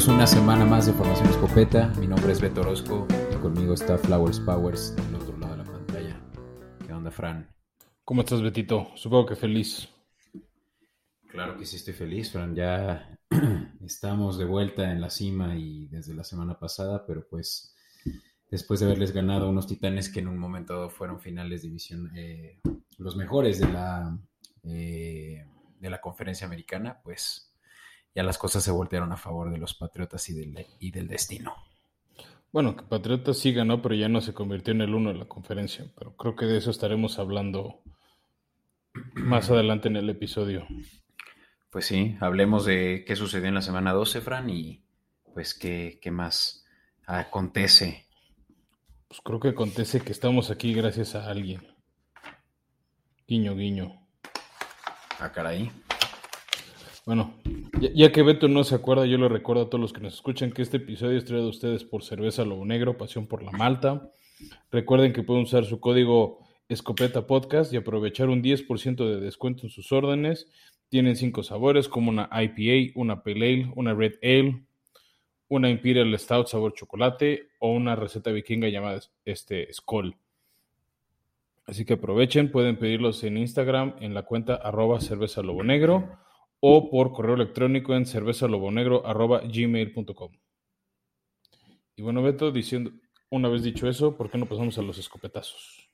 Bienvenidos una semana más de Formación Escopeta. Mi nombre es Beto Orozco y conmigo está Flowers Powers del otro lado de la pantalla. ¿Qué onda, Fran? ¿Cómo estás, Betito? Supongo que feliz. Claro que sí estoy feliz, Fran. Ya estamos de vuelta en la cima y desde la semana pasada, pero pues después de haberles ganado unos titanes que en un momento dado fueron finales de división, eh, los mejores de la, eh, de la conferencia americana, pues ya las cosas se voltearon a favor de los Patriotas y del, y del destino. Bueno, que Patriotas sí ganó, pero ya no se convirtió en el uno de la conferencia. Pero creo que de eso estaremos hablando más adelante en el episodio. Pues sí, hablemos de qué sucedió en la semana 12, Fran, y pues qué, qué más acontece. Pues creo que acontece que estamos aquí gracias a alguien. Guiño, guiño. Ah, caray. Bueno, ya, que Beto no se acuerda, yo le recuerdo a todos los que nos escuchan que este episodio es traído a ustedes por Cerveza Lobo Negro, Pasión por la Malta. Recuerden que pueden usar su código Escopeta Podcast y aprovechar un 10% de descuento en sus órdenes. Tienen cinco sabores como una IPA, una Pale Ale, una Red Ale, una Imperial Stout sabor chocolate o una receta vikinga llamada este, Skoll. Así que aprovechen, pueden pedirlos en Instagram en la cuenta arroba cerveza lobo negro o por correo electrónico en cervezalobonegro.gmail.com. Y bueno, Beto, diciendo, una vez dicho eso, ¿por qué no pasamos a los escopetazos?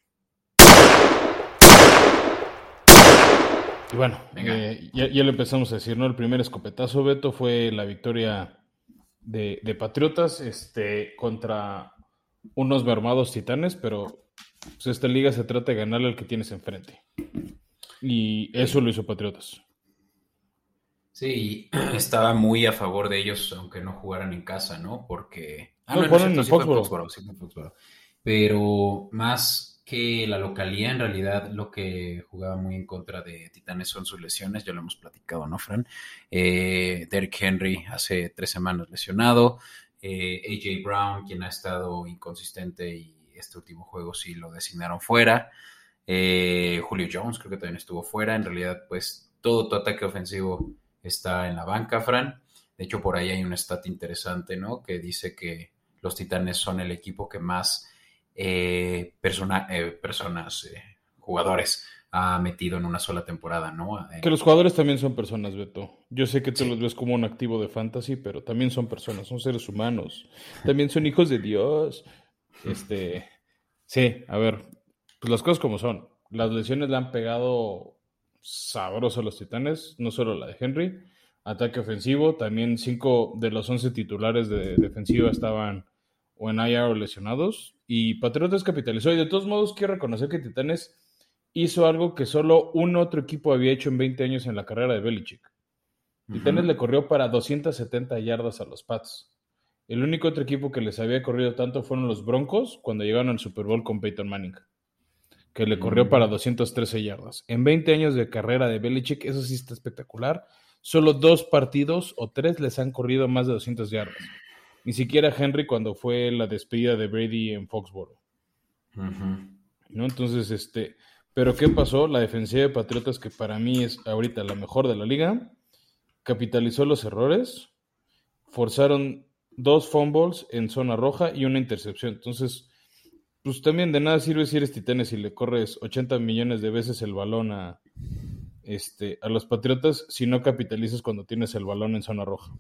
Y bueno, eh, ya, ya, le empezamos a decir, ¿no? El primer escopetazo, Beto, fue la victoria de, Patriotas este, contra unos mermados titanes, pero pues, esta liga se trata de ganarle al que tienes enfrente. Y eso lo hizo Patriotas. Sí, estaba muy a favor de ellos, aunque no jugaran en casa, ¿no? Porque... Ah, no, en Foxborough. Pero más que la localía, en realidad lo que jugaba muy en contra de Titanes son sus lesiones, ya lo hemos platicado, ¿no, Fran? Eh, Derrick Henry hace tres semanas lesionado, eh, AJ Brown, quien ha estado inconsistente y este último juego sí lo designaron fuera. Eh, Julio Jones creo que también estuvo fuera. En realidad, pues todo tu ataque ofensivo está en la banca, Fran. De hecho, por ahí hay un stat interesante, ¿no? Que dice que los Titanes son el equipo que más eh, eh, personas, eh, jugadores, ha metido en una sola temporada, ¿no? Que los jugadores también son personas, Beto. Yo sé que tú los ves como un activo de fantasy, pero también son personas, son seres humanos. También son hijos de Dios. Este, sí, a ver, pues las cosas como son. Las lesiones le han pegado sabroso los Titanes, no solo la de Henry. Ataque ofensivo, también cinco de los once titulares de defensiva estaban o en IR o lesionados. Y Patriotas capitalizó. Y de todos modos, quiero reconocer que Titanes hizo algo que solo un otro equipo había hecho en 20 años en la carrera de Belichick. Titanes le corrió para 270 yardas a los Pats. El único otro equipo que les había corrido tanto fueron los Broncos cuando llegaron al Super Bowl con Peyton Manning que le corrió para 213 yardas. En 20 años de carrera de Belichick, eso sí está espectacular. Solo dos partidos o tres les han corrido más de 200 yardas. Ni siquiera Henry cuando fue la despedida de Brady en Foxborough. ¿No? Entonces, este, pero ¿qué pasó? La defensiva de Patriotas, que para mí es ahorita la mejor de la liga, capitalizó los errores, forzaron dos fumbles en zona roja y una intercepción. Entonces, pues también de nada sirve si eres titanes y le corres 80 millones de veces el balón a, este, a los Patriotas si no capitalizas cuando tienes el balón en zona roja.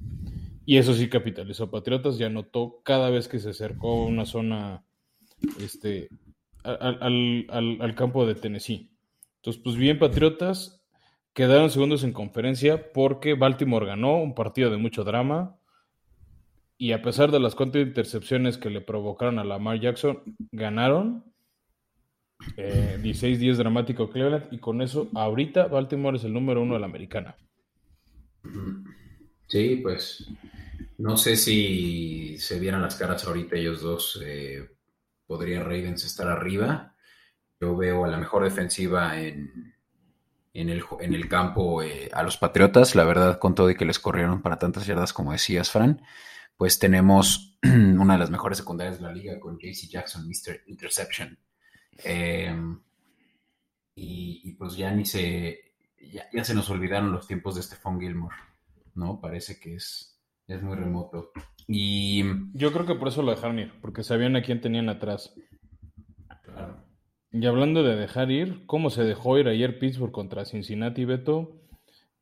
Y eso sí capitalizó. Patriotas ya notó cada vez que se acercó a una zona este, al, al, campo de Tennessee. Entonces, pues bien, Patriotas quedaron segundos en conferencia porque Baltimore ganó un partido de mucho drama. Y a pesar de las cuantas intercepciones que le provocaron a Lamar Jackson, ganaron. 16 días dramático Cleveland. Y con eso, ahorita Baltimore es el número uno de la americana. Sí, pues no sé si se vieran las caras ahorita ellos dos. Eh, podría Ravens estar arriba. Yo veo a la mejor defensiva en, en, el, en el campo eh, a los Patriotas. La verdad, con todo y que les corrieron para tantas yardas como decías, Fran pues tenemos una de las mejores secundarias de la liga con JC Jackson, Mr. Interception. Em, y, pues ya ni se, ya, se nos olvidaron los tiempos de Stephon Gilmore, ¿no? Parece que es es muy remoto. Y yo creo que por eso lo dejaron ir, porque sabían a quién tenían atrás. Claro. Y hablando de dejar ir, ¿cómo se dejó ir ayer Pittsburgh contra Cincinnati, Beto?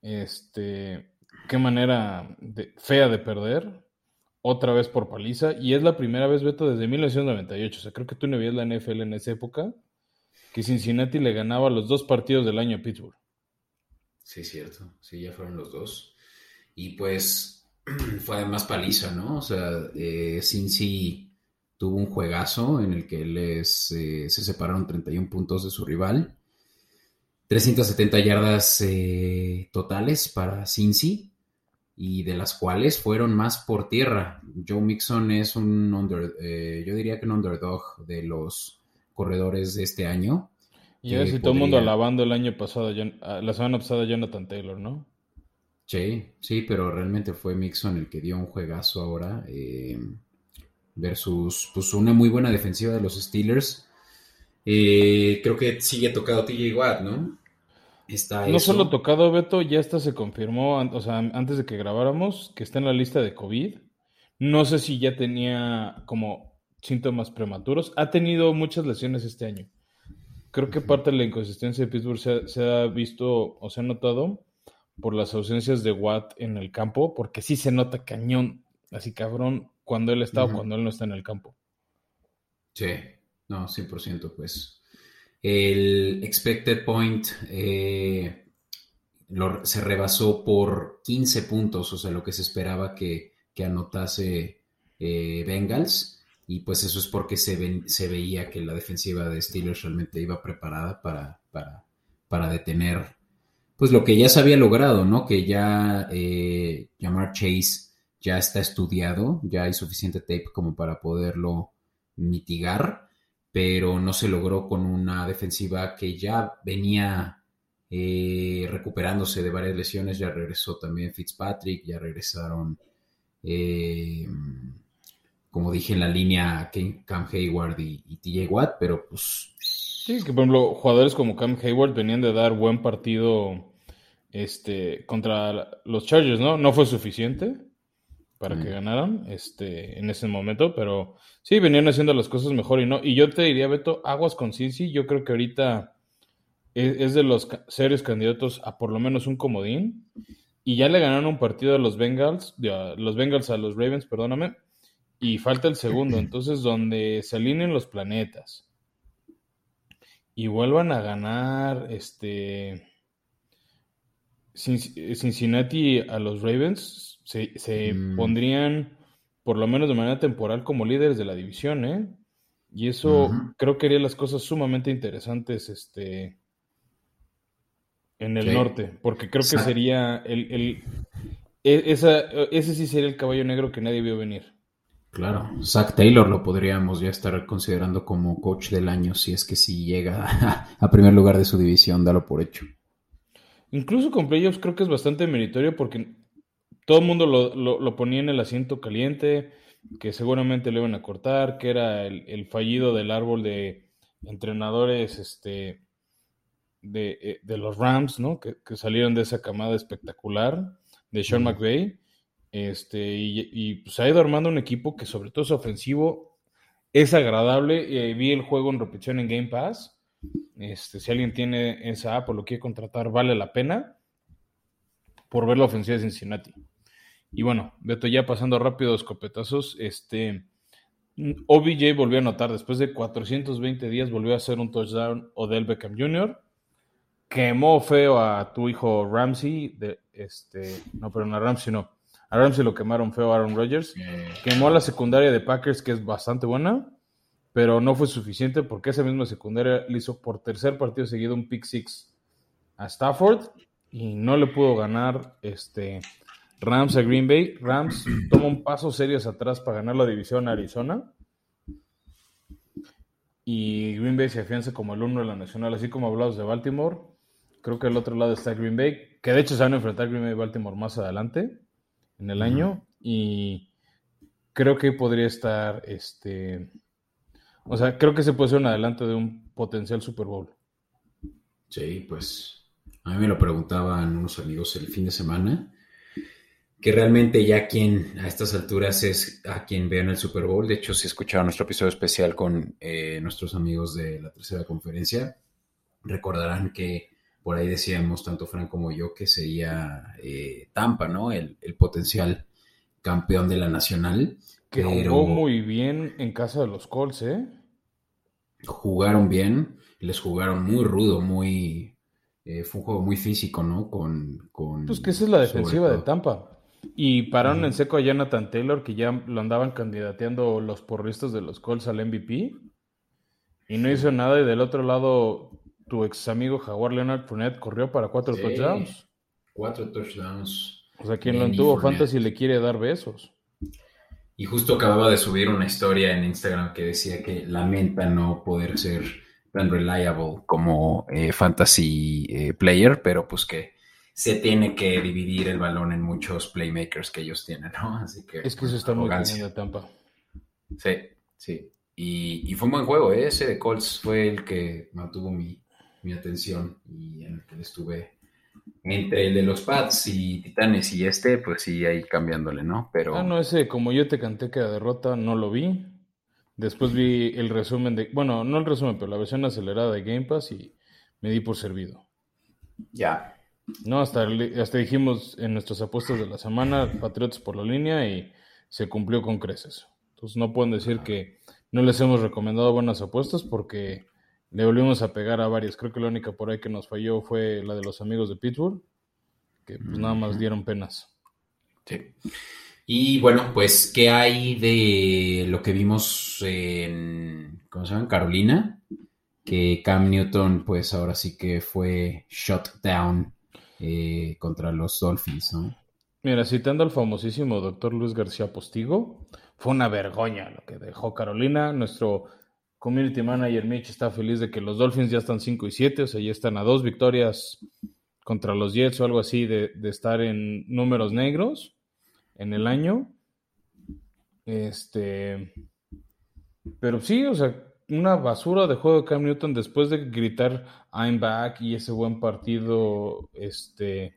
Este, qué manera fea de perder, otra vez por paliza, y es la primera vez, Beto, desde 1998, o sea, creo que tú no veías la NFL en esa época, que Cincinnati le ganaba los dos partidos del año a Pittsburgh. Sí, cierto, sí, ya fueron los dos. Y pues fue además paliza, ¿no? O sea, eh, Cincy tuvo un juegazo en el que les, eh, se separaron 31 puntos de su rival. 370 yardas eh, totales para Cincy y de las cuales fueron más por tierra. Joe Mixon es un under, eh, yo diría que un underdog de los corredores de este año. Y si todo el mundo alabando el año pasado, la semana pasada Jonathan Taylor, ¿no? Sí, sí, pero realmente fue Mixon el que dio un juegazo ahora eh, versus pues, una muy buena defensiva de los Steelers. Eh, creo que sigue tocado TJ Watt, ¿no? Está no solo tocado Beto, ya hasta se confirmó, o sea, antes de que grabáramos, que está en la lista de COVID. No sé si ya tenía como síntomas prematuros. Ha tenido muchas lesiones este año. Creo que parte de la inconsistencia de Pittsburgh se, se ha visto o se ha notado por las ausencias de Watt en el campo, porque sí se nota cañón, así cabrón, cuando él está o cuando él no está en el campo. Sí, no, 100%, pues. El expected point eh, se rebasó por 15 puntos, o sea, lo que se esperaba que, anotase eh, Bengals. Y pues eso es porque se, se veía que la defensiva de Steelers realmente iba preparada para, para, para detener pues lo que ya se había logrado, ¿no? Que ya eh, Chase ya está estudiado, ya hay suficiente tape como para poderlo mitigar, pero no se logró con una defensiva que ya venía eh, recuperándose de varias lesiones, ya regresó también Fitzpatrick, ya regresaron, eh, como dije en la línea, Cam Hayward y, TJ Watt, pero pues Sí, que por ejemplo, jugadores como Cam Hayward venían de dar buen partido este, contra los Chargers, ¿no? No fue suficiente para que ganaran este, en ese momento, pero sí, venían haciendo las cosas mejor y no. Y yo te diría, Beto, aguas con Cincy, yo creo que ahorita es, de los serios candidatos a por lo menos un comodín. Y ya le ganaron un partido a los Bengals, a los Bengals a los Ravens, perdóname, y falta el segundo. Entonces, donde se alineen los planetas y vuelvan a ganar este Cincinnati a los Ravens, se, mm. pondrían por lo menos de manera temporal como líderes de la división, ¿eh? Y eso creo que haría las cosas sumamente interesantes este, en el norte, porque creo que sería el, el e, esa, ese sí sería el caballo negro que nadie vio venir. Claro, Zach Taylor lo podríamos ya estar considerando como coach del año si es que si llega a, primer lugar de su división, dalo por hecho. Incluso con playoffs creo que es bastante meritorio porque todo el mundo lo, ponía en el asiento caliente, que seguramente le iban a cortar, que era el, fallido del árbol de entrenadores este, de, eh, los Rams, ¿no? Que, salieron de esa camada espectacular de Sean McVay este, y, pues ha ido armando un equipo que sobre todo es ofensivo, es agradable. Eh, vi el juego en repetición en Game Pass. Este, si alguien tiene esa app o lo quiere contratar, vale la pena por ver la ofensiva de Cincinnati. Y bueno, Beto, ya pasando rápido escopetazos, este, OBJ volvió a anotar, después de 420 días volvió a hacer un touchdown Odell Beckham Jr., quemó feo a tu hijo Ramsey, de, este, no, pero no Ramsey, no, a Ramsey lo quemaron feo Aaron Rodgers. Quemó a la secundaria de Packers, que es bastante buena, pero no fue suficiente porque esa misma secundaria le hizo por tercer partido seguido un pick six a Stafford y no le pudo ganar este Rams a Green Bay. Rams toma un paso serio hacia atrás para ganar la división Arizona. Y Green Bay se afianza como el uno de la nacional, así como hablamos de Baltimore. Creo que al otro lado está Green Bay, que de hecho se van a enfrentar Green Bay y Baltimore más adelante en el año y creo que podría estar, este, o sea, creo que se puede ser un adelanto de un potencial Super Bowl. Sí, pues a mí me lo preguntaban unos amigos el fin de semana, que realmente ya quien a estas alturas es a quien vean el Super Bowl. De hecho, si escucharon nuestro episodio especial con eh, nuestros amigos de la tercera conferencia, recordarán que por ahí decíamos, tanto Frank como yo, que sería eh, Tampa, ¿no? El, potencial campeón de la nacional. Que jugó muy bien en casa de los Colts, ¿eh? Jugaron bien, les jugaron muy rudo, muy... Eh, fue un juego muy físico, ¿no? Con, con pues que esa es la defensiva de Tampa. Y pararon en seco a Jonathan Taylor, que ya lo andaban candidateando los porristas de los Colts al MVP. Y no hizo nada. Y del otro lado, tu ex amigo Jaguar Leonard Fournette corrió para cuatro touchdowns. Cuatro touchdowns. O sea, quien lo tuvo fantasy le quiere dar besos. Y justo acababa de subir una historia en Instagram que decía que lamenta no poder ser tan reliable como eh, fantasy eh, player, pero pues que se tiene que dividir el balón en muchos playmakers que ellos tienen, ¿no? Así que. Es que eso está muy bien Tampa. Sí, sí. Y, y, fue un buen juego, ¿eh? ese de Colts fue el que mantuvo mi, mi atención y en el que estuve entre el de los Pats y Titanes y este, pues sí, ahí cambiándole, ¿no? Pero... Ah, no, ese, como yo te canté que la derrota, no lo vi. Después vi el resumen de, bueno, no el resumen, pero la versión acelerada de Game Pass y me di por servido. Ya. No, hasta, hasta dijimos en nuestras apuestas de la semana, Patriotas por la línea y se cumplió con creces. Entonces no pueden decir que no les hemos recomendado buenas apuestas porque le volvimos a pegar a varias. Creo que la única por ahí que nos falló fue la de los amigos de Pittsburgh, que pues nada más dieron penas. Sí. Y bueno, pues, ¿qué hay de lo que vimos en, ¿cómo se llama? Carolina? Que Cam Newton, pues ahora sí que fue shot down eh, contra los Dolphins, ¿no? Mira, citando al famosísimo doctor Luis García Postigo, fue una vergüenza lo que dejó Carolina. Nuestro community manager Mitch está feliz de que los Dolphins ya están 5 y 7, o sea, ya están a dos victorias contra los Jets o algo así de, estar en números negros en el año. Este. Pero sí, o sea, una basura de juego de Cam Newton después de gritar I'm back y ese buen partido este,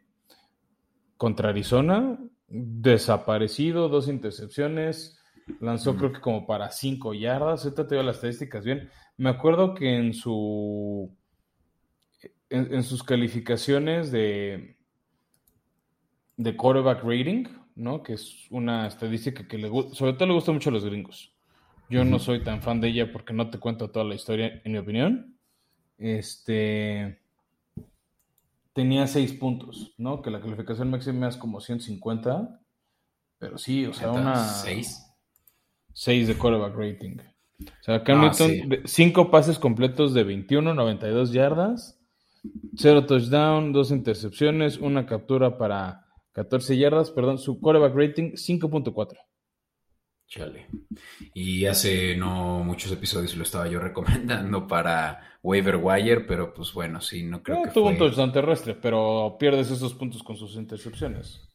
contra Arizona. Desaparecido, dos intercepciones Lanzó creo que como para 5 yardas. Ahorita te veo las estadísticas bien. Me acuerdo que en su en, sus calificaciones de de quarterback rating, ¿no? Que es una estadística que le sobre todo le gusta mucho a los gringos. Yo no soy tan fan de ella porque no te cuento toda la historia, en mi opinión. Este tenía 6 puntos, ¿no? Que la calificación máxima es como 150. Pero sí, o sea, una. 6. 6 de quarterback rating. O sea, Cam ah, Newton, 5 pases completos de 21, 92 yardas, 0 touchdown, 2 intercepciones, una captura para 14 yardas, perdón, su quarterback rating 5.4. Chale. Y hace no muchos episodios lo estaba yo recomendando para waiver wire, pero pues bueno, sí, no creo que tuvo un touchdown terrestre, pero pierdes esos puntos con sus intercepciones.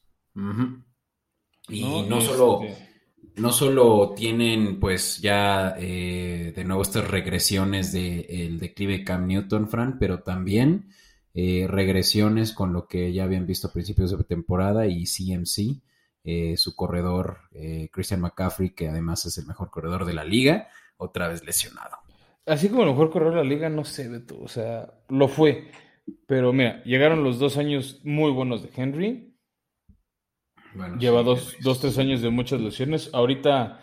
Y no, solo... Este, no solo tienen pues ya eh, de nuevo estas regresiones del de declive Cam Newton, Fran, pero también eh, regresiones con lo que ya habían visto a principios de temporada y CMC, eh, su corredor Christian McCaffrey, que además es el mejor corredor de la liga, otra vez lesionado. Así como el mejor corredor de la liga, no sé, Beto, o sea, lo fue. Pero mira, llegaron los dos años muy buenos de Henry, Lleva dos, dos, tres años de muchas lesiones. Ahorita,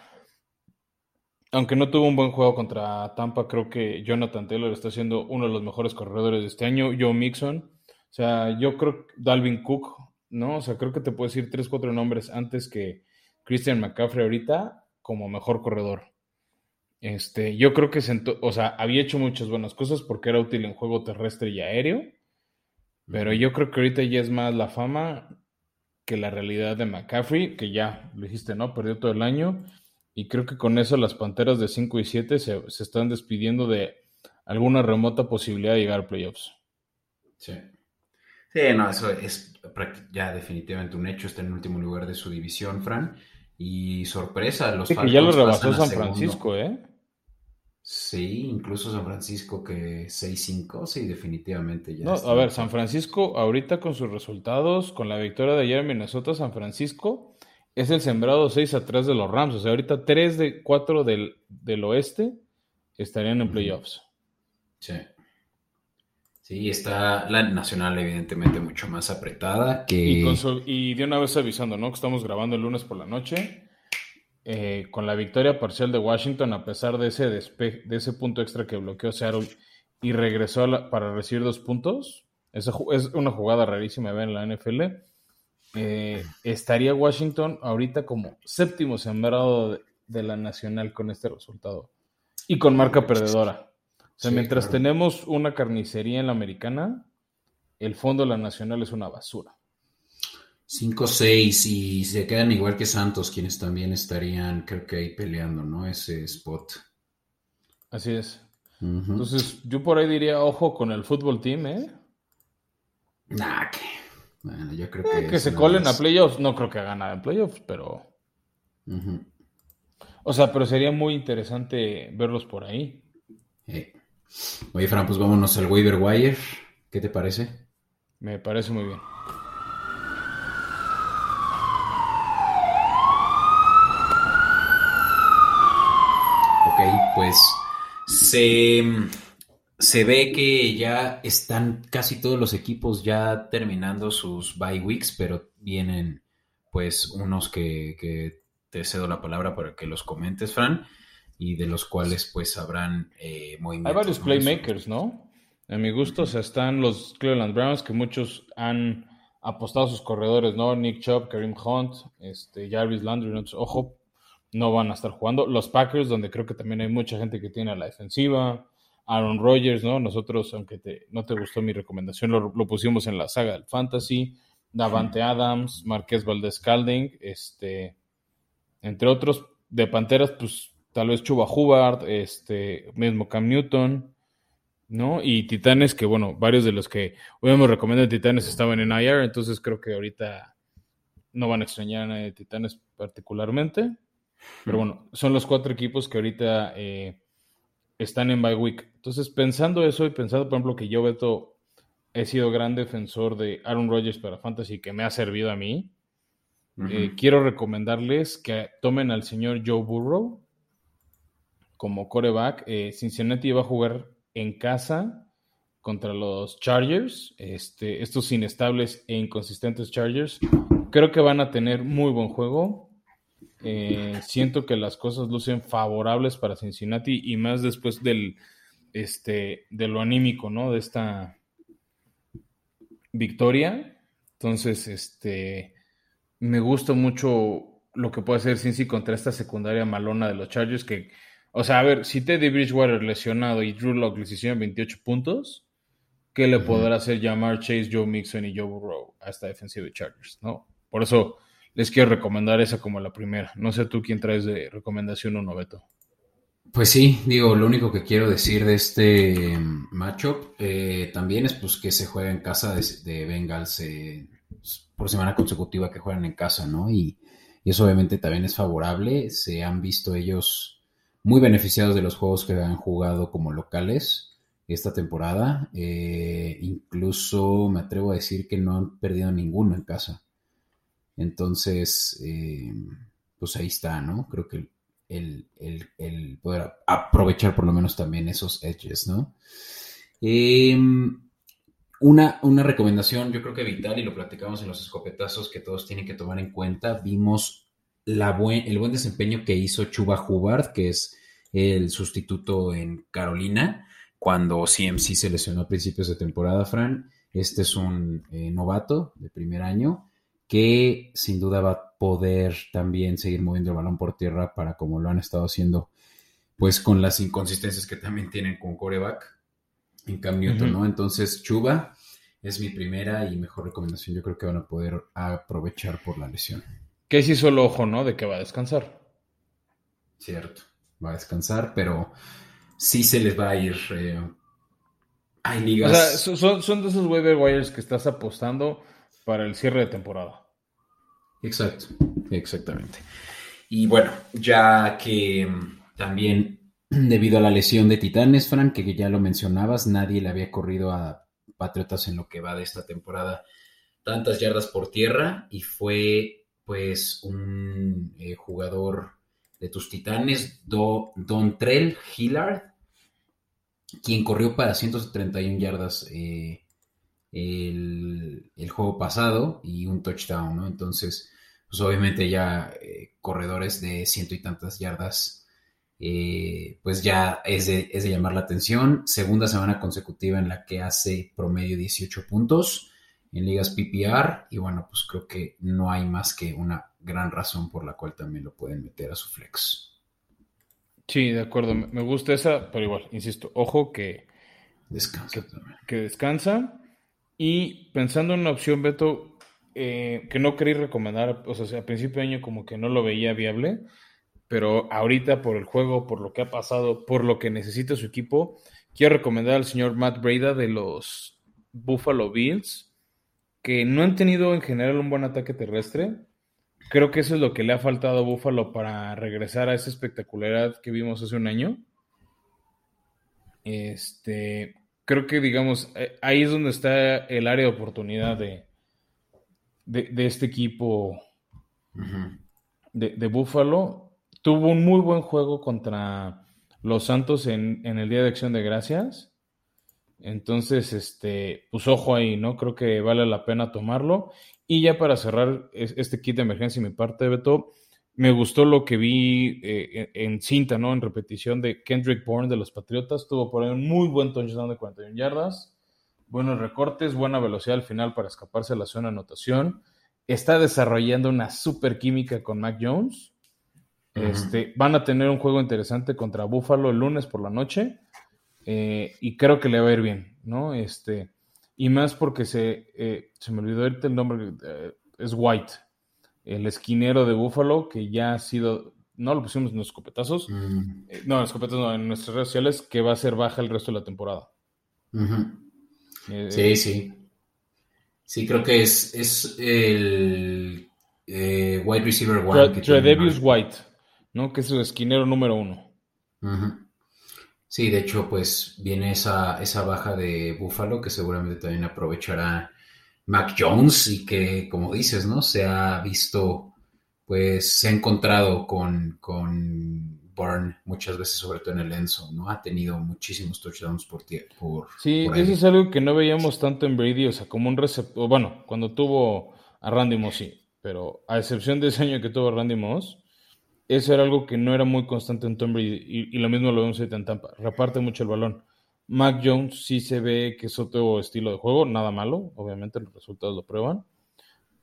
aunque no tuvo un buen juego contra Tampa, creo que Jonathan Taylor está siendo uno de los mejores corredores de este año. Joe Mixon. O sea, yo creo que Dalvin Cook, ¿no? O sea, creo que te puedo decir tres, cuatro nombres antes que Christian McCaffrey ahorita como mejor corredor. Este, yo creo que o sea, había hecho muchas buenas cosas porque era útil en juego terrestre y aéreo. Pero yo creo que ahorita ya es más la fama que la realidad de McCaffrey, que ya lo dijiste, ¿no? Perdió todo el año. Y creo que con eso las Panteras de 5 y 7 se, están despidiendo de alguna remota posibilidad de llegar a playoffs. Sí. Sí, no, eso es ya definitivamente un hecho. Está en el último lugar de su división, Fran. Y sorpresa, los sí, que ya lo rebasó San Francisco, ¿eh? Sí, incluso San Francisco que 6-5, sí, definitivamente ya. No, a ver, San Francisco ahorita con sus resultados, con la victoria de ayer en Minnesota, San Francisco es el sembrado 6 atrás de los Rams. O sea, ahorita 3 de 4 del, del oeste estarían en playoffs. Sí. Sí, está la nacional evidentemente mucho más apretada que... Y, de una vez avisando, ¿no? Que estamos grabando el lunes por la noche. Eh, con la victoria parcial de Washington, a pesar de ese, de ese punto extra que bloqueó Seattle y regresó para recibir dos puntos, esa es una jugada rarísima ver en la NFL. Eh, estaría Washington ahorita como séptimo sembrado de la nacional con este resultado y con marca perdedora. O sea, mientras tenemos una carnicería en la americana, el fondo de la nacional es una basura. 5-6 y se quedan igual que Santos, quienes también estarían, creo que ahí peleando, ¿no? Ese spot. Así es. Entonces, yo por ahí diría, ojo con el fútbol team, ¿eh? Nah, que. Bueno, yo creo eh, que. que se colen a playoffs. No creo que hagan nada en playoffs, pero. O sea, pero sería muy interesante verlos por ahí. Eh. Oye, Fran, pues vámonos al waiver wire. ¿Qué te parece? Me parece muy bien. Ok, pues se, se ve que ya están casi todos los equipos ya terminando sus bye weeks, pero vienen pues unos que, que te cedo la palabra para que los comentes, Fran y de los cuales pues habrán eh, movimientos. Hay varios playmakers, ¿no? A mi gusto, o sea, están los Cleveland Browns, que muchos han apostado a sus corredores, ¿no? Nick Chubb, Kareem Hunt, este, Jarvis Landry, ojo, no van a estar jugando. Los Packers, donde creo que también hay mucha gente que tiene a la defensiva. Aaron Rodgers, ¿no? Nosotros, aunque te, no te gustó mi recomendación, lo, pusimos en la saga del Fantasy. Davante Adams, Marqués Valdez Calding, este, entre otros. De Panteras, pues tal vez Chuba Hubbard, este, mismo Cam Newton, ¿no? Y Titanes, que bueno, varios de los que hoy hemos recomendado Titanes estaban en IR, entonces creo que ahorita no van a extrañar a Titanes particularmente. Pero bueno, son los cuatro equipos que ahorita eh, están en bye week. Entonces, pensando eso y pensando, por ejemplo, que yo, Beto, he sido gran defensor de Aaron Rodgers para Fantasy, que me ha servido a mí, eh, quiero recomendarles que tomen al señor Joe Burrow como coreback. Eh, Cincinnati va a jugar en casa contra los Chargers, este, estos inestables e inconsistentes Chargers. Creo que van a tener muy buen juego. Eh, siento que las cosas lucen favorables para Cincinnati y más después del, este, de lo anímico, ¿no? De esta victoria. Entonces, este, me gusta mucho lo que puede hacer Cincy contra esta secundaria malona de los Chargers que o sea, a ver, si Teddy Bridgewater lesionado y Drew Locke les hicieron 28 puntos, ¿qué le podrá hacer llamar Chase, Joe Mixon y Joe Burrow a esta defensiva de Chargers? ¿no? Por eso les quiero recomendar esa como la primera. No sé tú quién traes de recomendación o noveto. Pues sí, digo, lo único que quiero decir de este matchup eh, también es pues que se juega en casa de, Bengals eh, por semana consecutiva que juegan en casa, ¿no? Y, y, eso obviamente también es favorable. Se han visto ellos muy beneficiados de los juegos que han jugado como locales esta temporada. Eh, incluso me atrevo a decir que no han perdido ninguno en casa. Entonces, eh, pues ahí está, ¿no? Creo que el, poder aprovechar por lo menos también esos edges, ¿no? Em, una, una, recomendación, yo creo que vital, y lo platicamos en los escopetazos que todos tienen que tomar en cuenta, vimos el buen desempeño que hizo Chuba Hubbard, que es el sustituto en Carolina, cuando CMC se lesionó a principios de temporada, Fran. Este es un eh, novato de primer año que sin duda va a poder también seguir moviendo el balón por tierra para como lo han estado haciendo, pues con las inconsistencias que también tienen con coreback en Cam Newton, ¿no? Entonces, Chuba es mi primera y mejor recomendación. Yo creo que van a poder aprovechar por la lesión. Que sí solo ojo, ¿no? De que va a descansar. Cierto, va a descansar, pero sí se les va a ir. Eh, hay ligas. O sea, son, de esos waiver wires que estás apostando para el cierre de temporada. Exacto, exactamente. Y bueno, ya que mm, también debido a la lesión de Titanes, Frank, que ya lo mencionabas, nadie le había corrido a Patriotas en lo que va de esta temporada tantas yardas por tierra y fue pues un eh, jugador de tus Titanes, Do, Don Trell Hillard, quien corrió para 131 yardas eh, el, juego pasado y un touchdown, ¿no? Entonces, pues obviamente ya eh, corredores de ciento y tantas yardas, eh, pues ya es es de, llamar la atención. Segunda semana consecutiva en la que hace promedio 18 puntos en ligas PPR y bueno, pues creo que no hay más que una gran razón por la cual también lo pueden meter a su flex. Sí, de acuerdo, me gusta esa, pero igual, insisto, ojo que descansa. Que, descansa. Y pensando en una opción, Beto, eh, que no quería recomendar, o sea, a principio de año como que no lo veía viable, pero ahorita por el juego, por lo que ha pasado, por lo que necesita su equipo, quiero recomendar al señor Matt Breda de los Buffalo Bills, que no han tenido en general un buen ataque terrestre, Creo que eso es lo que le ha faltado a Buffalo para regresar a esa espectacularidad que vimos hace un año. Este, creo que, digamos, eh, ahí es donde está el área de oportunidad de, de, este equipo de, de Buffalo. Tuvo un muy buen juego contra los Santos en, en, el Día de Acción de Gracias. Entonces, este, pues ojo ahí, ¿no? Creo que vale la pena tomarlo. Y ya para cerrar este kit de emergencia y mi parte, Beto, me gustó lo que vi eh, en cinta, ¿no? En repetición de Kendrick Bourne de los Patriotas. Tuvo por ahí un muy buen touchdown de 41 yardas. Buenos recortes, buena velocidad al final para escaparse de la zona de anotación. Está desarrollando una super química con Mac Jones. Este, van a tener un juego interesante contra Buffalo el lunes por la noche. Eh, y creo que le va a ir bien, ¿no? Este, y más porque se, eh, se me olvidó ahorita el nombre, eh, es White, el esquinero de Buffalo, que ya ha sido, no lo pusimos en los escopetazos, mm. no, en los escopetazos no, en nuestras redes sociales, que va a ser baja el resto de la temporada. sí, sí. Sí, creo que es, es el wide receiver White. Tredevius White, ¿no? Que es el esquinero número uno. Sí, de hecho, pues viene esa, esa baja de Buffalo que seguramente también aprovechará Mac Jones y que, como dices, ¿no? Se ha visto, pues se ha encontrado con, con Burn muchas veces, sobre todo en el Enzo, ¿no? Ha tenido muchísimos touchdowns por por Sí, eso es algo que no veíamos tanto en Brady, o sea, como un receptor, bueno, cuando tuvo a Randy Moss, sí, pero a excepción de ese año que tuvo Randy Moss, eso era algo que no era muy constante en Tom Brady y, lo mismo lo vemos en Tampa. Reparte mucho el balón. Mac Jones sí se ve que es otro estilo de juego, nada malo, obviamente los resultados lo prueban,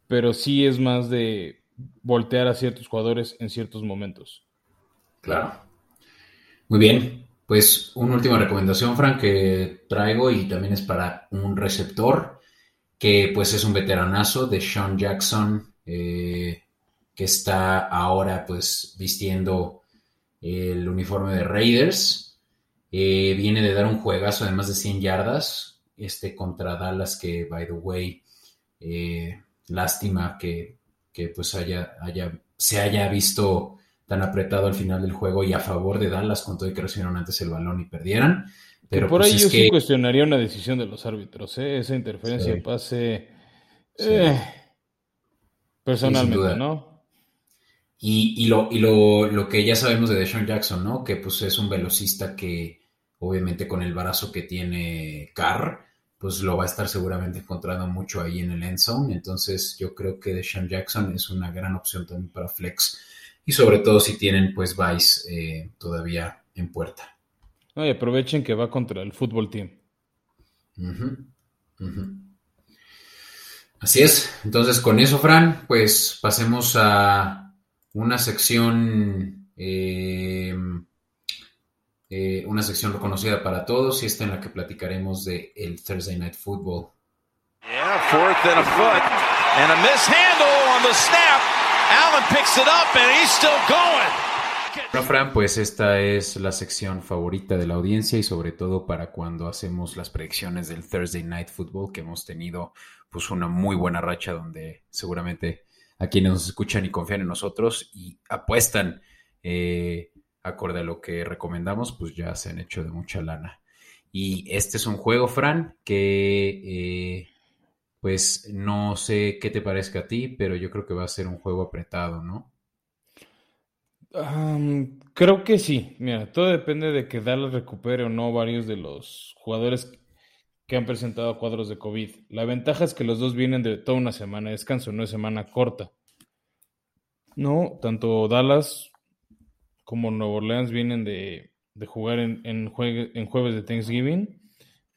pero sí es más de voltear a ciertos jugadores en ciertos momentos. Claro. Muy bien, pues una última recomendación, Frank, que traigo y también es para un receptor que pues es un veteranazo de Sean Jackson. Eh, que está ahora pues vistiendo el uniforme de Raiders. Eh, viene de dar un juegazo de más de 100 yardas este, contra Dallas que, by the way, eh, lástima que, pues haya, haya, se haya visto tan apretado al final del juego y a favor de Dallas con todo y que recibieron antes el balón y perdieran. Pero por pues, ahí yo sí cuestionaría una decisión de los árbitros, ¿eh? esa interferencia de pase. personalmente, ¿no? Y, lo, y lo, que ya sabemos de Deshaun Jackson, ¿no? Que pues es un velocista que obviamente con el barazo que tiene Carr, pues lo va a estar seguramente encontrando mucho ahí en el end zone. Entonces yo creo que Deshaun Jackson es una gran opción también para flex. Y sobre todo si tienen pues Vice eh, todavía en puerta. No, y aprovechen que va contra el fútbol team. Así es. Entonces con eso, Fran, pues pasemos a una sección, eh, eh, una sección reconocida para todos y esta en la que platicaremos de el Thursday Night Football. Yeah, fourth and a foot and a mishandle on the snap. Allen picks it up and he's still going. Bueno, Fran, pues esta es la sección favorita de la audiencia y sobre todo para cuando hacemos las predicciones del Thursday Night Football que hemos tenido pues una muy buena racha donde seguramente a quienes nos escuchan y confían en nosotros y apuestan eh, acorde a lo que recomendamos, pues ya se han hecho de mucha lana. Y este es un juego, Fran, que eh, pues no sé qué te parezca a ti, pero yo creo que va a ser un juego apretado, ¿no? creo que sí. Mira, todo depende de que Dallas recupere o no varios de los jugadores que han presentado cuadros de COVID. La ventaja es que los dos vienen de toda una semana de descanso, no es semana corta. No, tanto Dallas como Nueva Orleans vienen de, jugar en, en, jueves de Thanksgiving.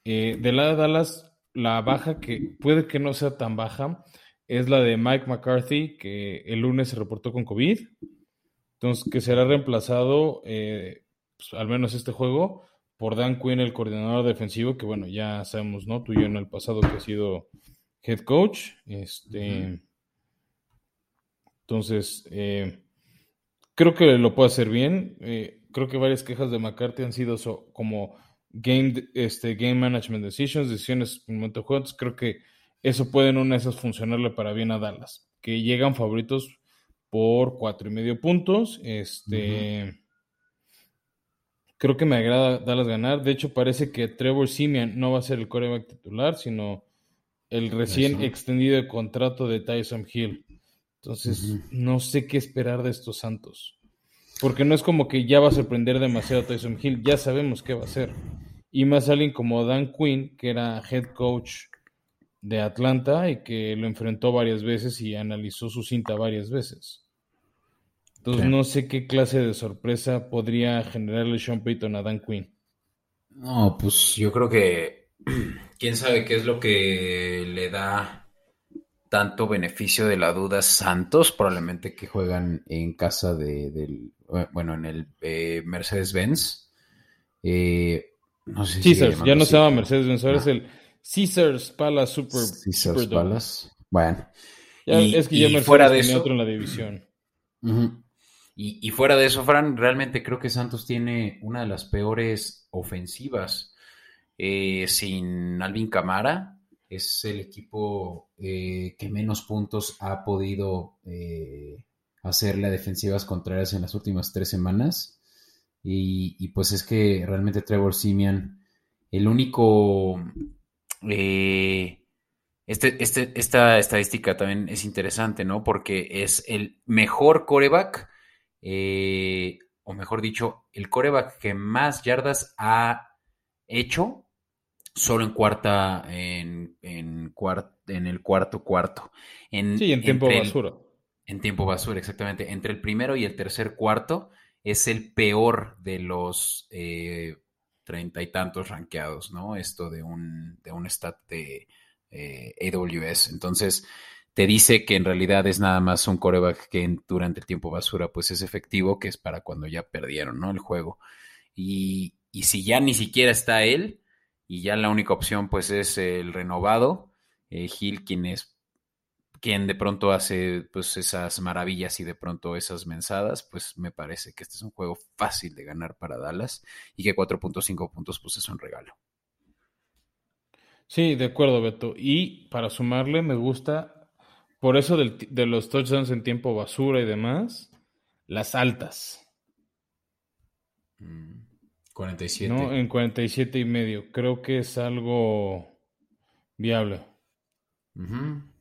Eh, de la de Dallas, la baja que puede que no sea tan baja es la de Mike McCarthy, que el lunes se reportó con COVID. Entonces, que será reemplazado, eh, pues, al menos este juego, por Dan Quinn, el coordinador defensivo, que bueno, ya sabemos, ¿no? Tú y yo en el pasado que ha sido head coach. Este. Entonces, eh, creo que lo puede hacer bien. Eh, creo que varias quejas de McCarthy han sido como game, este, game management decisions, decisiones en momento de juegos. Creo que eso puede en una de esas funcionarle para bien a Dallas. Que llegan favoritos por cuatro y medio puntos. Este. Creo que me agrada Dallas ganar. De hecho, parece que Trevor Simeon no va a ser el coreback titular, sino el recién extendido de contrato de Tyson Hill. Entonces, no sé qué esperar de estos Santos. Porque no es como que ya va a sorprender demasiado a Tyson Hill, ya sabemos qué va a hacer. Y más alguien como Dan Quinn, que era head coach de Atlanta y que lo enfrentó varias veces y analizó su cinta varias veces. Entonces no sé qué clase de sorpresa podría generarle Sean Payton a Dan Quinn. No, pues yo creo que quién sabe qué es lo que le da tanto beneficio de la duda Santos, probablemente que juegan en casa de, del, bueno, en el eh, Mercedes-Benz. Eh, no sé Caesars, ya no se llama Mercedes-Benz, ahora es el Caesars Palace Super. Caesars Palace. Bueno. es que ya Mercedes fuera de otro en la división. Y, fuera de eso, Fran, realmente creo que Santos tiene una de las peores ofensivas. Eh, sin Alvin Camara, es el equipo eh, que menos puntos ha podido eh, hacerle a defensivas contrarias en las últimas tres semanas. Y, pues es que realmente Trevor Simian, el único... Este, este, esta estadística también es interesante, ¿no? Porque es el mejor coreback eh, o mejor dicho, el coreback que más yardas ha hecho solo en cuarta, en, en, en el cuarto cuarto. En, sí, en tiempo basura. En tiempo basura, exactamente. Entre el primero y el tercer cuarto es el peor de los eh, treinta y tantos rankeados, ¿no? Esto de un, de un stat de eh, AWS. Entonces, te dice que en realidad es nada más un coreback que durante el tiempo basura pues es efectivo, que es para cuando ya perdieron, ¿no? El juego. Y, si ya ni siquiera está él, y ya la única opción pues es el renovado, eh, Gil, quien es quien de pronto hace pues esas maravillas y de pronto esas mensadas, pues me parece que este es un juego fácil de ganar para Dallas y que 4.5 puntos pues es un regalo. Sí, de acuerdo, Beto. Y para sumarle, me gusta por eso de los touchdowns en tiempo basura y demás, las altas. 47. Mm, no, en 47 y medio. Creo que es algo viable.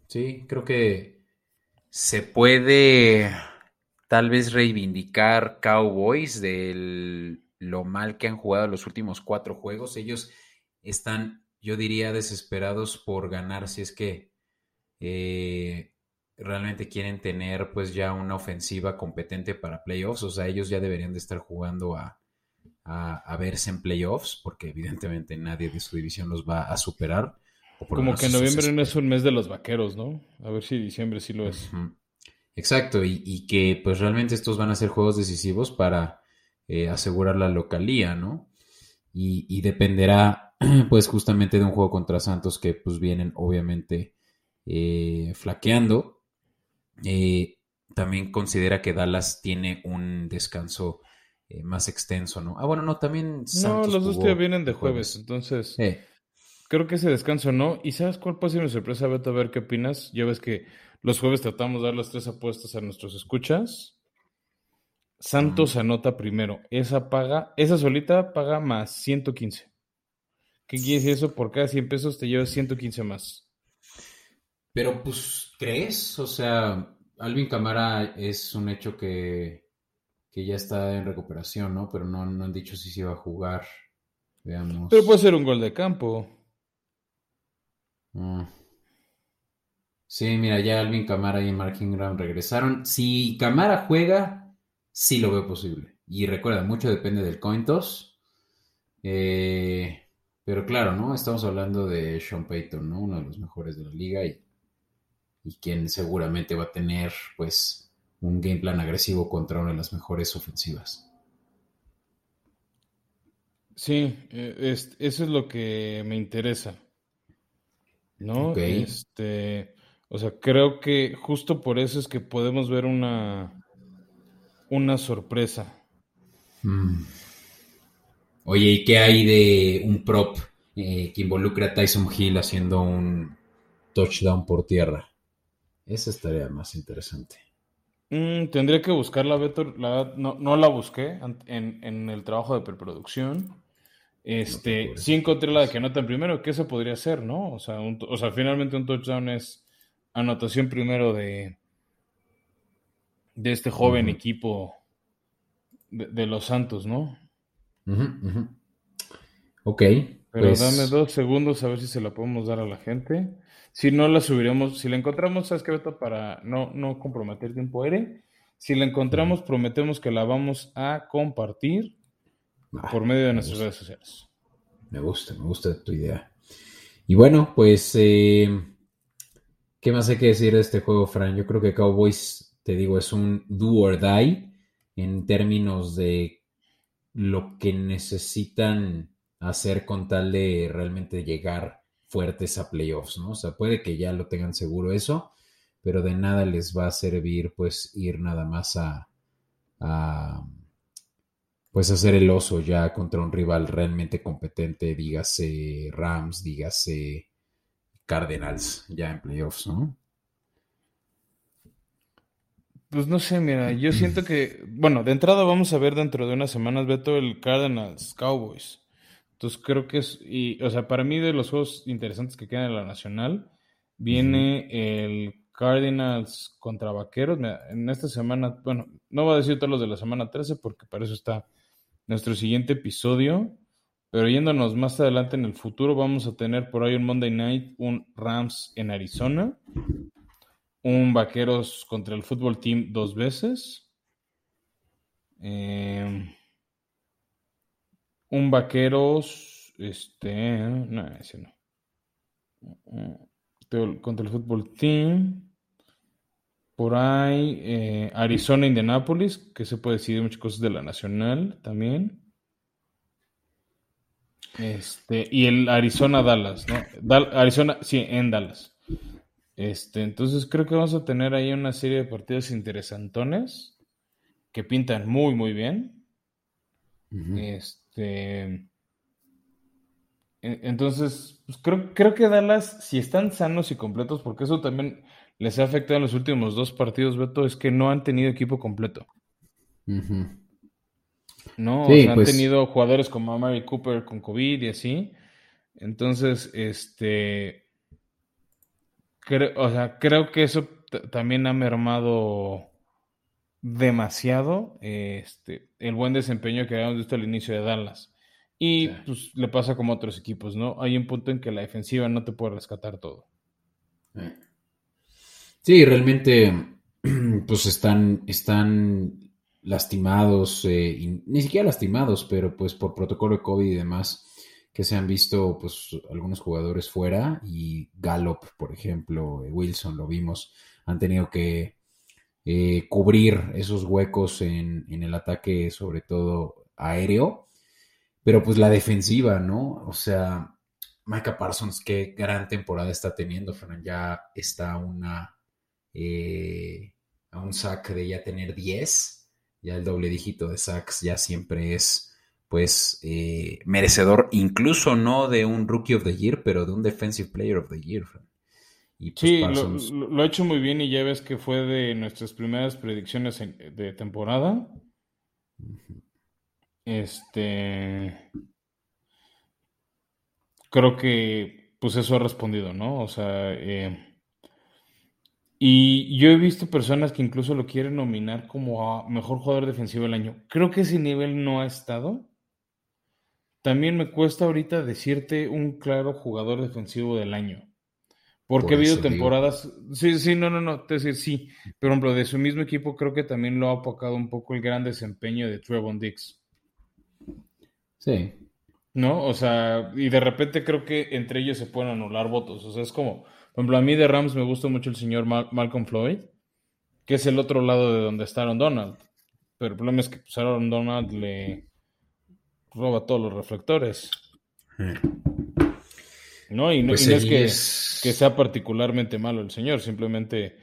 Sí, creo que se puede tal vez reivindicar Cowboys de lo mal que han jugado los últimos cuatro juegos. Ellos están, yo diría, desesperados por ganar si es que eh, realmente quieren tener pues ya una ofensiva competente para playoffs, o sea, ellos ya deberían de estar jugando a, a, verse en playoffs, porque evidentemente nadie de su división los va a superar. Como que noviembre no es un mes de los vaqueros, ¿no? A ver si diciembre sí lo es. Exacto, y, que pues realmente estos van a ser juegos decisivos para eh, asegurar la localía, ¿no? Y, y, dependerá pues justamente de un juego contra Santos que pues vienen obviamente eh, flaqueando. Eh, también considera que Dallas tiene un descanso eh, más extenso, ¿no? Ah, bueno, no, también. no, los dos días vienen de jueves, entonces. Creo que ese descanso no. ¿Y sabes cuál puede ser mi sorpresa, Beto? A ver qué opinas. Ya ves que los jueves tratamos de dar las tres apuestas a nuestros escuchas. Santos anota primero. Esa paga, esa solita paga más 115. ¿Qué quiere decir eso? Por cada 100 pesos te llevas 115 más. Pero pues, ¿crees? O sea, Alvin Camara es un hecho que, que ya está en recuperación, ¿no? Pero no, no han dicho si se iba a jugar. Veamos. Pero puede ser un gol de campo. Ah. Sí, mira, ya Alvin Camara y Mark Ingram regresaron. Si Camara juega, sí lo veo posible. Y recuerda, mucho depende del coin toss. Eh, pero claro, ¿no? Estamos hablando de Sean Payton, ¿no? Uno de los mejores de la liga y, y quien seguramente va a tener, pues, un game plan agresivo contra una de las mejores ofensivas. Sí, es- eso es lo que me interesa, ¿no? Este, o sea, creo que justo por eso es que podemos ver una, una sorpresa. Mm. Oye, ¿y qué hay de un prop eh, que involucre a Tyson Hill haciendo un touchdown por tierra? Esa estaría más interesante. Mm, tendría que buscarla, Beto. La no, no la busqué en, en el trabajo de preproducción. Este, apures. sí encontré la de que anotan primero, que eso podría ser, ¿no? O sea, un o sea, finalmente un touchdown es anotación primero de, de este joven equipo de, de los Santos, ¿no? Ujú. Ok, Pero pues dame dos segundos a ver si se la podemos dar a la gente. Si no la subiremos, si la encontramos, ¿sabes qué, Beto? Para no, no comprometer tiempo aire. Si la encontramos, prometemos que la vamos a compartir por medio de nuestras gusta, redes sociales. me gusta, me gusta tu idea. Y bueno, pues, eh, ¿qué más hay que decir de este juego, Fran? Yo creo que Cowboys, te digo, es un do or die en términos de lo que necesitan hacer con tal de realmente llegar fuertes a playoffs, ¿no? O sea, puede que ya lo tengan seguro eso, pero de nada les va a servir pues ir nada más a, a pues hacer el oso ya contra un rival realmente competente, dígase Rams, dígase Cardinals, ya en playoffs, ¿no? Pues no sé, mira, yo siento que, bueno, de entrada vamos a ver dentro de unas semanas, Beto, el Cardinals Cowboys. Entonces creo que es, y, o sea, para mí de los juegos interesantes que quedan en la Nacional, viene el Cardinals contra Vaqueros. En esta semana, bueno, no voy a decir todos los de la semana 13 porque para eso está nuestro siguiente episodio. Pero yéndonos más adelante en el futuro, vamos a tener por ahí un Monday Night, un Rams en Arizona, un Vaqueros contra el Fútbol Team dos veces, eh, un Vaqueros, este, no, ese no, Te- contra el Fútbol Team, por ahí eh, Arizona, Indianapolis, que se puede decidir muchas cosas de la Nacional también. Este, y el Arizona Dallas, ¿no? Dal- Arizona, sí, en Dallas. Este, entonces creo que vamos a tener ahí una serie de partidos interesantones que pintan muy, muy bien. Este, en- entonces, pues, creo, creo que Dallas, si están sanos y completos, porque eso también les ha afectado en los últimos dos partidos, Beto, es que no han tenido equipo completo. No, o han pues tenido jugadores como Amari Cooper con COVID y así. Entonces, este, creo, o sea, creo que eso también ha mermado demasiado este, el buen desempeño que habíamos visto al inicio de Dallas. Y sí. pues le pasa como a otros equipos, ¿no? Hay un punto en que la defensiva no te puede rescatar todo. Sí, realmente, pues están, están lastimados, eh, y ni siquiera lastimados, pero pues por protocolo de COVID y demás, que se han visto pues algunos jugadores fuera y Gallup, por ejemplo, eh, Wilson, lo vimos, han tenido que eh, cubrir esos huecos en, en el ataque, sobre todo aéreo, pero pues la defensiva, ¿no? O sea, Micah Parsons, qué gran temporada está teniendo, Fran, ya está una eh, a un sack de ya tener 10, ya el doble dígito de sacks ya siempre es pues eh, merecedor incluso no de un Rookie of the Year, pero de un Defensive Player of the Year. Fran. Y pues Sí, lo, Parsons, lo- lo ha hecho muy bien y ya ves que fue de nuestras primeras predicciones en- de temporada. Este. Creo que, pues eso ha respondido, ¿no? O sea, eh, y yo he visto personas que incluso lo quieren nominar como a mejor jugador defensivo del año. Creo que ese nivel no ha estado. También me cuesta ahorita decirte un claro jugador defensivo del año. Porque ha habido temporadas. Sí, sí, no, no, no. Te decir, sí. Por ejemplo, de su mismo equipo, creo que también lo ha apocado un poco el gran desempeño de Trevon Dix. Sí. ¿No? O sea, y de repente creo que entre ellos se pueden anular votos. O sea, es como por ejemplo, a mí de Rams me gusta mucho el señor Malcolm Floyd, que es el otro lado de donde está Aaron Donald. Pero el problema es que pues, Aaron Donald le roba todos los reflectores. No, y no, pues es, que, sea particularmente malo el señor, simplemente,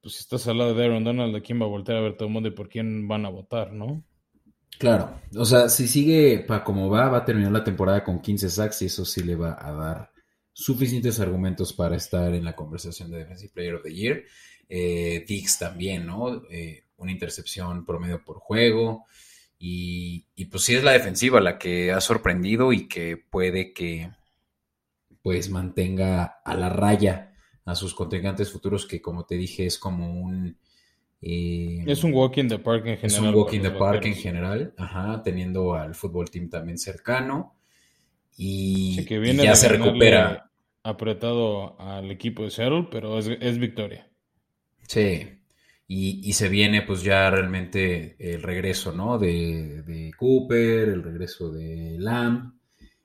pues si estás al lado de Aaron Donald, ¿a quién va a voltear a ver todo el mundo y por quién van a votar, no? Claro, o sea, si sigue para como va, va a terminar la temporada con 15 sacks y eso sí le va a dar suficientes argumentos para estar en la conversación de Defensive Player of the Year. Eh, Dix también, ¿no? Eh, una intercepción promedio por juego. Y, pues sí es la defensiva la que ha sorprendido y que puede que pues mantenga a la raya a sus contrincantes futuros que como te dije es como un... Eh, es un walk in the park en general. Es un walk in the park en general, ajá, teniendo al fútbol team también cercano y, y ya se recupera apretado al equipo de Seattle, pero es, victoria. Sí, y, se viene pues ya realmente el regreso, ¿no? De, Cooper, el regreso de Lamb,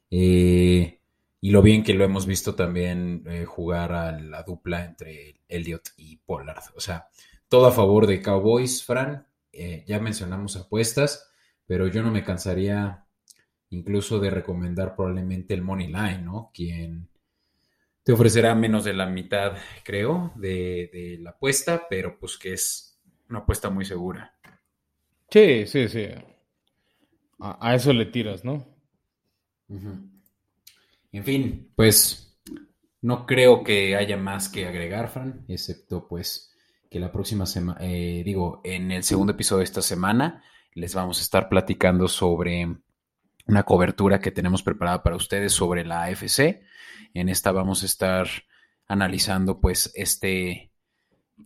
eh, y lo bien que lo hemos visto también eh, jugar a la dupla entre Elliot y Pollard. O sea, todo a favor de Cowboys, Fran. Eh, ya mencionamos apuestas, pero yo no me cansaría incluso de recomendar probablemente el Money Line, ¿no? Quien te ofrecerá menos de la mitad, creo, de, la apuesta, pero pues que es una apuesta muy segura. Sí, sí, sí. A, eso le tiras, ¿no? En fin, pues no creo que haya más que agregar, Fran, excepto pues que la próxima semana, eh, digo, en el segundo episodio de esta semana les vamos a estar platicando sobre una cobertura que tenemos preparada para ustedes sobre la AFC en esta vamos a estar analizando pues este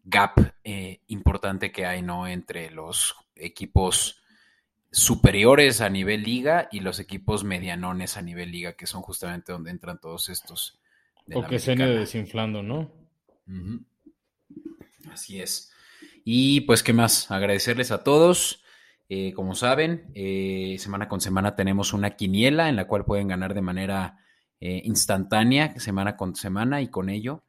gap eh, importante que hay ¿no? entre los equipos superiores a nivel liga y los equipos medianones a nivel liga, que son justamente donde entran todos estos. o que se desinflando, ¿no? Así es. Y pues, ¿qué más? Agradecerles a todos. Eh, como saben, eh, semana con semana tenemos una quiniela en la cual pueden ganar de manera eh, instantánea, semana con semana, y con ello,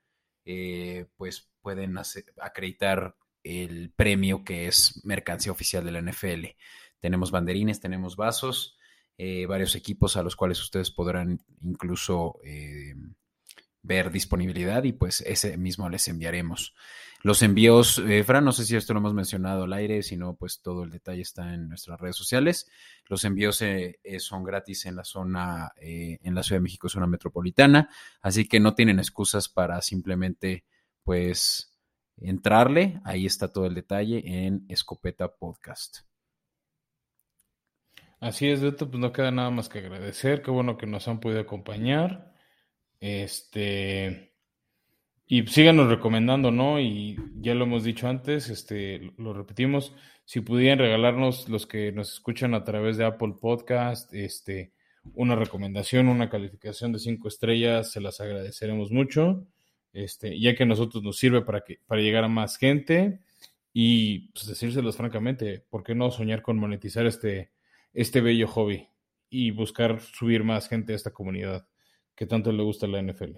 eh, pues pueden acreditar el premio que es mercancía oficial de la NFL. Tenemos banderines, tenemos vasos, eh, varios equipos a los cuales ustedes podrán incluso ver disponibilidad y pues ese mismo les enviaremos. Los envíos, eh, Fran, no sé si esto lo hemos mencionado al aire, si no, pues todo el detalle está en nuestras redes sociales. Los envíos eh, eh, son gratis en la zona, en la Ciudad de México, zona metropolitana, así que no tienen excusas para simplemente, pues, entrarle. Ahí está todo el detalle en Escopeta Podcast. Así es, Beto, pues no queda nada más que agradecer. Qué bueno que nos han podido acompañar. Este. Y síganos recomendando, ¿no? Y ya lo hemos dicho antes, este, lo repetimos, si pudieran regalarnos los que nos escuchan a través de Apple Podcast, este, una recomendación, una calificación de cinco estrellas, se las agradeceremos mucho, este, ya que a nosotros nos sirve para que, para llegar a más gente y pues, decírselos francamente, ¿por qué no soñar con monetizar este, este bello hobby y buscar subir más gente a esta comunidad que tanto le gusta la NFL?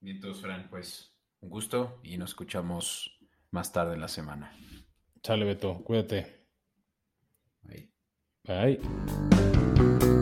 Bien, todos, Fran, pues un gusto y nos escuchamos más tarde en la semana. Chale, Beto, cuídate. Bye. Bye.